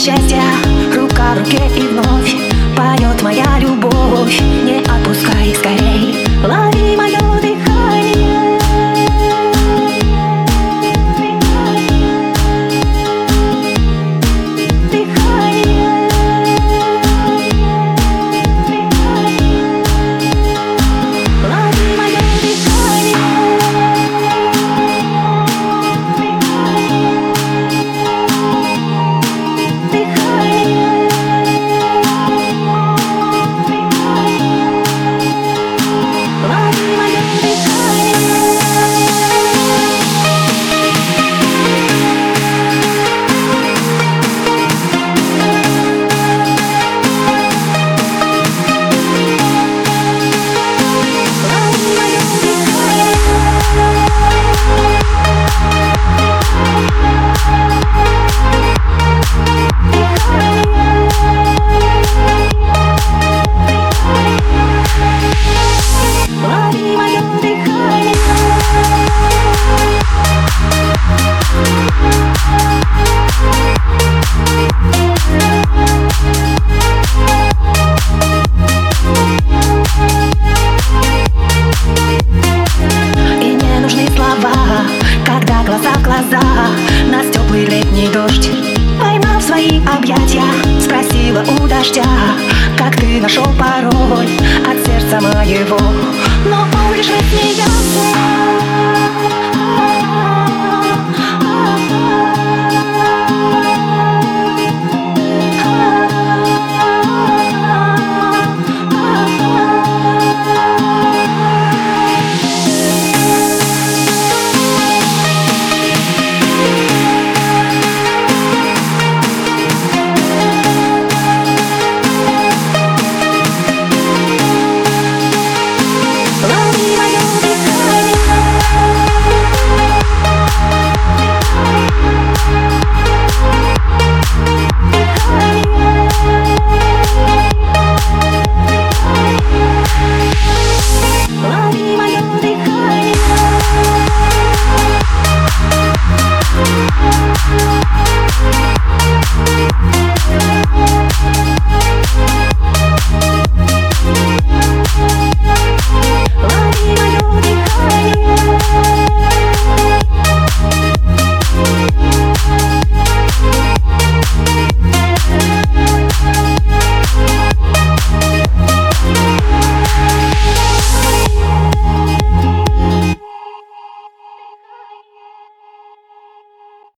счастья. Рука в руке и вновь. дождя Как ты нашел пароль от сердца моего. Но будешь вы смеяться